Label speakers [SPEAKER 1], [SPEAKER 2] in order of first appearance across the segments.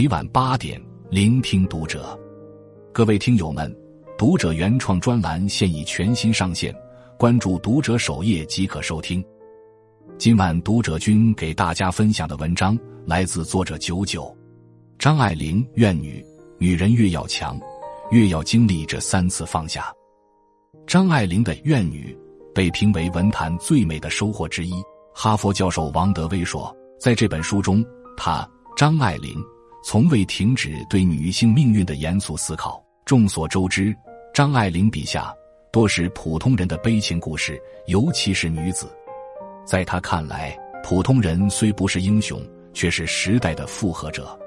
[SPEAKER 1] 每晚八点，聆听读者。各位听友们，读者原创专栏现已全新上线，关注读者首页即可收听。今晚读者君给大家分享的文章来自作者九九。张爱玲怨女，女人越要强，越要经历这三次放下。张爱玲的怨女被评为文坛最美的收获之一。哈佛教授王德威说，在这本书中，他张爱玲从未停止对女性命运的严肃思考。众所周知，张爱玲笔下多是普通人的悲情故事，尤其是女子。在他看来，普通人虽不是英雄，却是时代的附和者。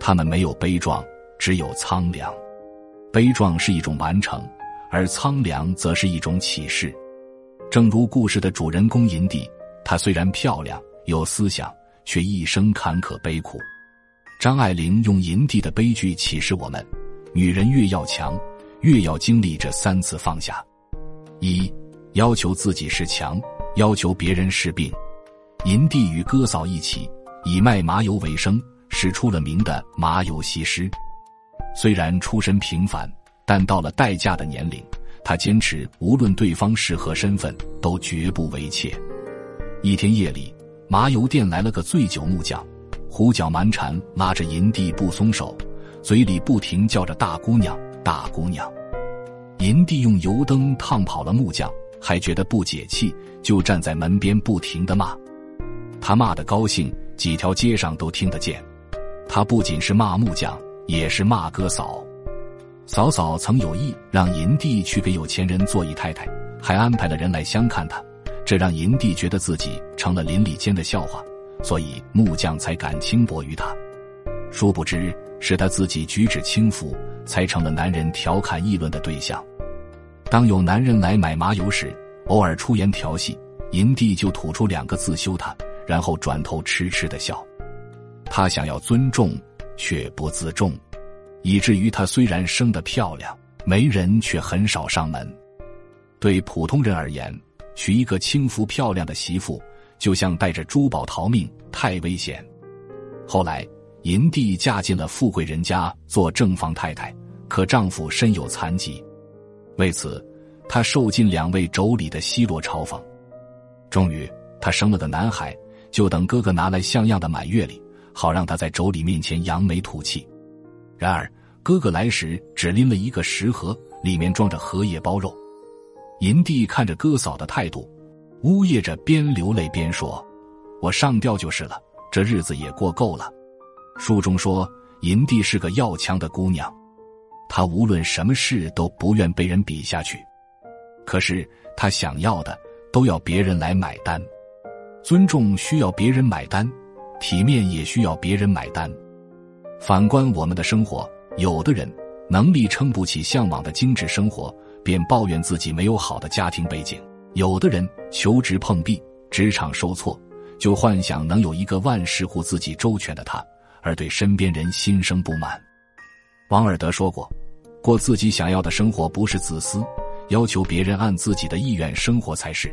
[SPEAKER 1] 他们没有悲壮，只有苍凉。悲壮是一种完成，而苍凉则是一种启示。正如故事的主人公银娣。她虽然漂亮有思想，却一生坎坷悲苦。张爱玲用银娣的悲剧启示我们：女人越要强，越要经历这三次放下：一、要求自己是强，要求别人是病。银娣与哥嫂一起以卖麻油为生，是出了名的麻油西施。虽然出身平凡，但到了待嫁的年龄，她坚持无论对方是何身份，都绝不为妾。一天夜里，麻油店来了个醉酒木匠，胡搅蛮缠，拉着银娣不松手，嘴里不停叫着“大姑娘，大姑娘”。银娣用油灯烫跑了木匠，还觉得不解气，就站在门边不停的骂。他骂的高兴，几条街上都听得见。他不仅是骂木匠，也是骂哥嫂。嫂嫂曾有意让银娣去给有钱人做姨太太，还安排了人来相看他。这让银娣觉得自己成了邻里间的笑话，所以木匠才敢轻薄于她。殊不知是他自己举止轻浮，才成了男人调侃议论的对象。当有男人来买麻油时，偶尔出言调戏，银娣就吐出两个字羞他，然后转头痴痴的笑。他想要尊重，却不自重，以至于她虽然生得漂亮，媒人却很少上门。对普通人而言，娶一个轻浮漂亮的媳妇，就像带着珠宝逃命，太危险。后来，银娣嫁进了富贵人家做正房太太，可丈夫身有残疾，为此，她受尽两位妯娌的奚落嘲讽。终于，她生了个男孩，就等哥哥拿来像样的满月礼，好让她在妯娌面前扬眉吐气。然而，哥哥来时只拎了一个食盒，里面装着荷叶包肉。银娣看着哥嫂的态度，呜咽着，边流泪边说：“我上吊就是了，这日子也过够了。”书中说，银娣是个要强的姑娘，她无论什么事都不愿被人比下去。可是她想要的都要别人来买单，尊重需要别人买单，体面也需要别人买单。反观我们的生活，有的人能力撑不起向往的精致生活。便抱怨自己没有好的家庭背景，有的人求职碰壁，职场受挫，就幻想能有一个万事护自己周全的他，而对身边人心生不满。王尔德说过：“过自己想要的生活不是自私，要求别人按自己的意愿生活才是。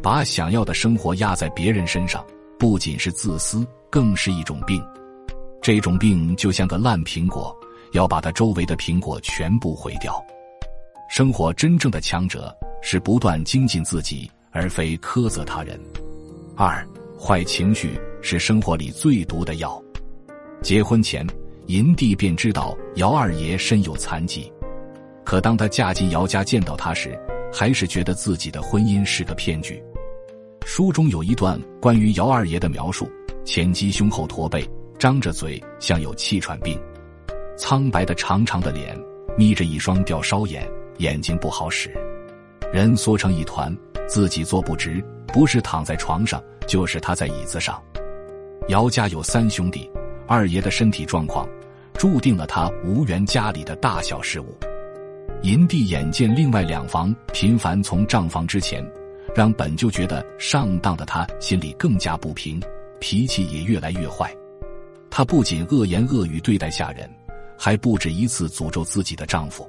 [SPEAKER 1] 把想要的生活压在别人身上，不仅是自私，更是一种病。这种病就像个烂苹果，要把它周围的苹果全部毁掉。”生活真正的强者是不断精进自己，而非苛责他人。二，坏情绪是生活里最毒的药。结婚前，银娣便知道姚二爷身有残疾，可当她嫁进姚家见到他时，还是觉得自己的婚姻是个骗局。书中有一段关于姚二爷的描述：前妻胸后驼背，张着嘴像有气喘病，苍白的长长的脸，眯着一双吊梢眼。眼睛不好使，人缩成一团，自己坐不直，不是躺在床上，就是他在椅子上。姚家有三兄弟，二爷的身体状况，注定了他无缘家里的大小事务。银娣眼见另外两房频繁从账房之前，让本就觉得上当的他心里更加不平，脾气也越来越坏。他不仅恶言恶语对待下人，还不止一次诅咒自己的丈夫。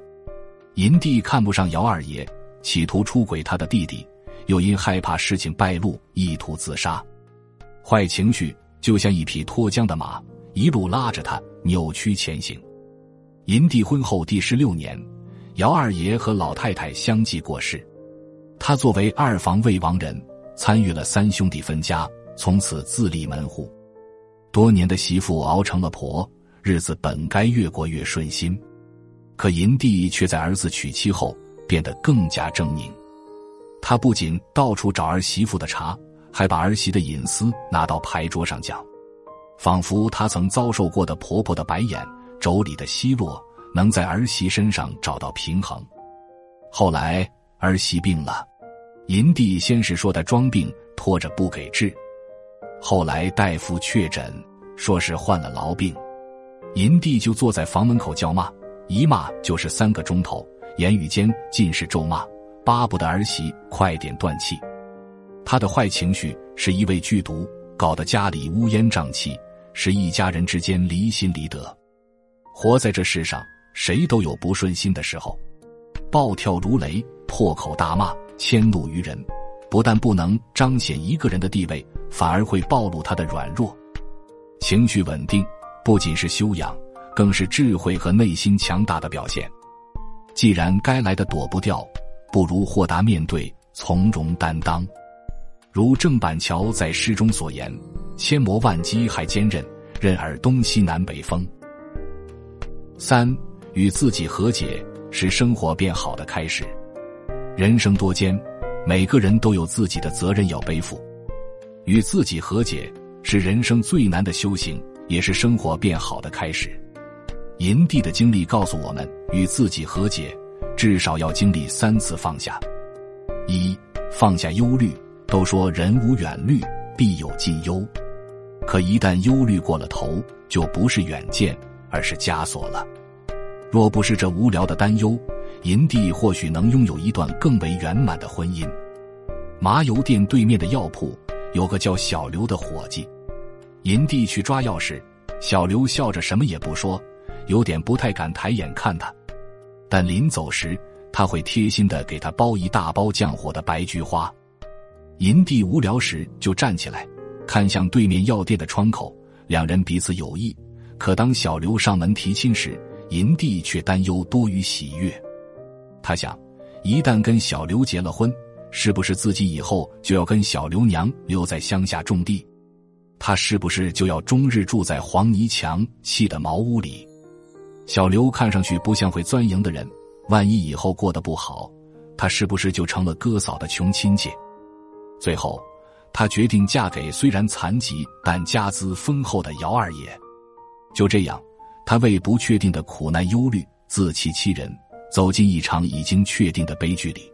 [SPEAKER 1] 银娣看不上姚二爷，企图出轨他的弟弟，又因害怕事情败露，意图自杀。坏情绪就像一匹脱缰的马，一路拉着他，扭曲前行。银帝婚后第十六年，姚二爷和老太太相继过世，他作为二房未亡人，参与了三兄弟分家，从此自立门户。多年的媳妇熬成了婆，日子本该越过越顺心，可银帝却在儿子娶妻后变得更加狰狞。他不仅到处找儿媳妇的茬，还把儿媳的隐私拿到牌桌上讲，仿佛他曾遭受过的婆婆的白眼、妯娌的奚落，能在儿媳身上找到平衡。后来儿媳病了，银帝先是说她装病，拖着不给治，后来大夫确诊，说是患了痨病，银帝就坐在房门口叫骂，一骂就是三个钟头，言语间尽是咒骂。巴不得儿媳快点断气，他的坏情绪是一味剧毒，搞得家里乌烟瘴气，使一家人之间离心离德。活在这世上，谁都有不顺心的时候，暴跳如雷、破口大骂、迁怒于人，不但不能彰显一个人的地位，反而会暴露他的软弱。情绪稳定不仅是修养，更是智慧和内心强大的表现。既然该来的躲不掉。不如豁达面对，从容担当。如郑板桥在诗中所言：“千磨万击还坚韧，任尔东西南北风。”三与自己和解是生活变好的开始。人生多艰，每个人都有自己的责任要背负。与自己和解是人生最难的修行，也是生活变好的开始。银帝的经历告诉我们：与自己和解。至少要经历三次放下：一放下忧虑。都说人无远虑，必有近忧。可一旦忧虑过了头，就不是远见，而是枷锁了。若不是这无聊的担忧，银帝或许能拥有一段更为圆满的婚姻。麻油店对面的药铺有个叫小刘的伙计，银帝去抓药时，小刘笑着什么也不说，有点不太敢抬眼看他。但临走时，他会贴心的给他包一大包降火的白菊花。银帝无聊时就站起来，看向对面药店的窗口，两人彼此有意。可当小刘上门提亲时，银帝却担忧多于喜悦。他想，一旦跟小刘结了婚，是不是自己以后就要跟小刘娘留在乡下种地？他是不是就要终日住在黄泥墙砌的茅屋里？小刘看上去不像会钻营的人，万一以后过得不好，他是不是就成了哥嫂的穷亲戚？最后，他决定嫁给虽然残疾但家资丰厚的姚二爷。就这样，他为不确定的苦难忧虑，自欺欺人，走进一场已经确定的悲剧里。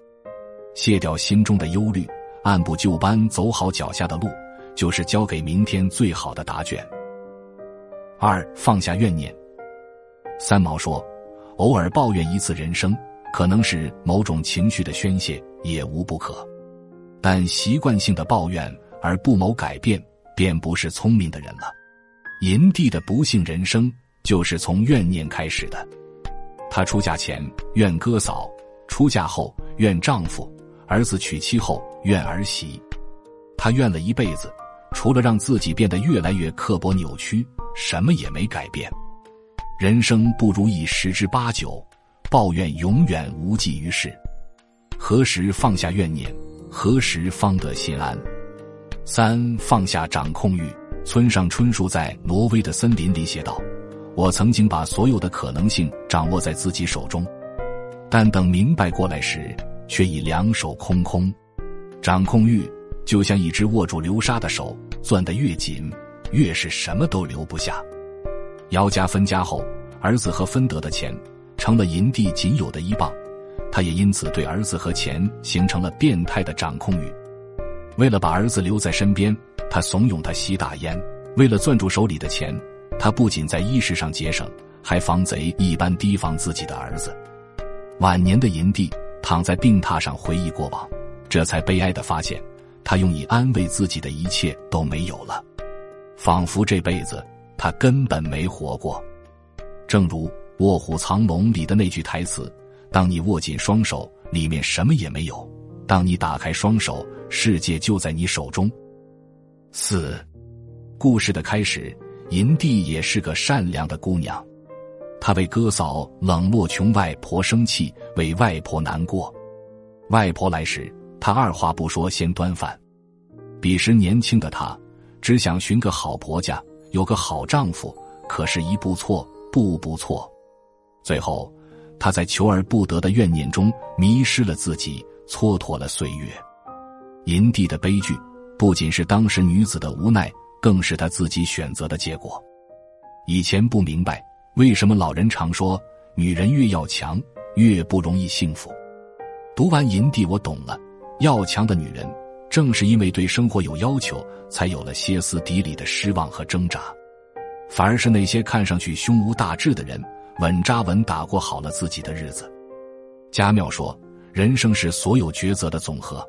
[SPEAKER 1] 卸掉心中的忧虑，按部就班走好脚下的路，就是交给明天最好的答卷。二，放下怨念。三毛说：“偶尔抱怨一次人生，可能是某种情绪的宣泄，也无不可。但习惯性的抱怨而不谋改变，便不是聪明的人了。”银帝的不幸人生就是从怨念开始的。她出嫁前怨哥嫂，出嫁后怨丈夫，儿子娶妻后怨儿媳。她怨了一辈子，除了让自己变得越来越刻薄扭曲，什么也没改变。人生不如意十之八九，抱怨永远无济于事。何时放下怨念，何时方得心安？三放下掌控欲。村上春树在《挪威的森林》里写道：“我曾经把所有的可能性掌握在自己手中，但等明白过来时，却已两手空空。掌控欲就像一只握住流沙的手，攥得越紧，越是什么都留不下。”姚家分家后，儿子和分得的钱成了银帝仅有的依傍，他也因此对儿子和钱形成了变态的掌控欲。为了把儿子留在身边，他怂恿他吸大烟；为了攥住手里的钱，他不仅在衣食上节省，还防贼一般提防自己的儿子。晚年的银帝躺在病榻上回忆过往，这才悲哀的发现，他用以安慰自己的一切都没有了，仿佛这辈子。他根本没活过，正如《卧虎藏龙》里的那句台词：“当你握紧双手，里面什么也没有；当你打开双手，世界就在你手中。”四，故事的开始，银娣也是个善良的姑娘，她为哥嫂冷落穷外婆生气，为外婆难过。外婆来时，她二话不说先端饭。彼时年轻的她，只想寻个好婆家，有个好丈夫。可是，一步错，步步错，最后，她在求而不得的怨念中迷失了自己，蹉跎了岁月。银帝的悲剧，不仅是当时女子的无奈。更是她自己选择的结果。以前不明白为什么老人常说女人越要强越不容易幸福。读完《银帝》，我懂了，要强的女人正是因为对生活有要求，才有了歇斯底里的失望和挣扎。反而是那些看上去胸无大志的人，稳扎稳打过好了自己的日子。家庙说，人生是所有抉择的总和，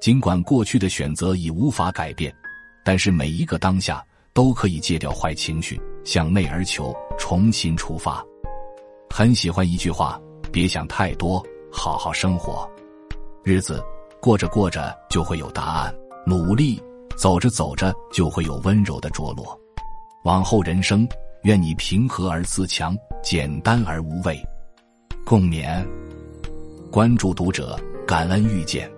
[SPEAKER 1] 尽管过去的选择已无法改变。但是每一个当下都可以戒掉坏情绪，向内而求，重新出发。很喜欢一句话：别想太多，好好生活。日子过着过着就会有答案，努力走着走着就会有温柔的着落。往后人生，愿你平和而自强，简单而无畏。共勉。关注读者，感恩遇见。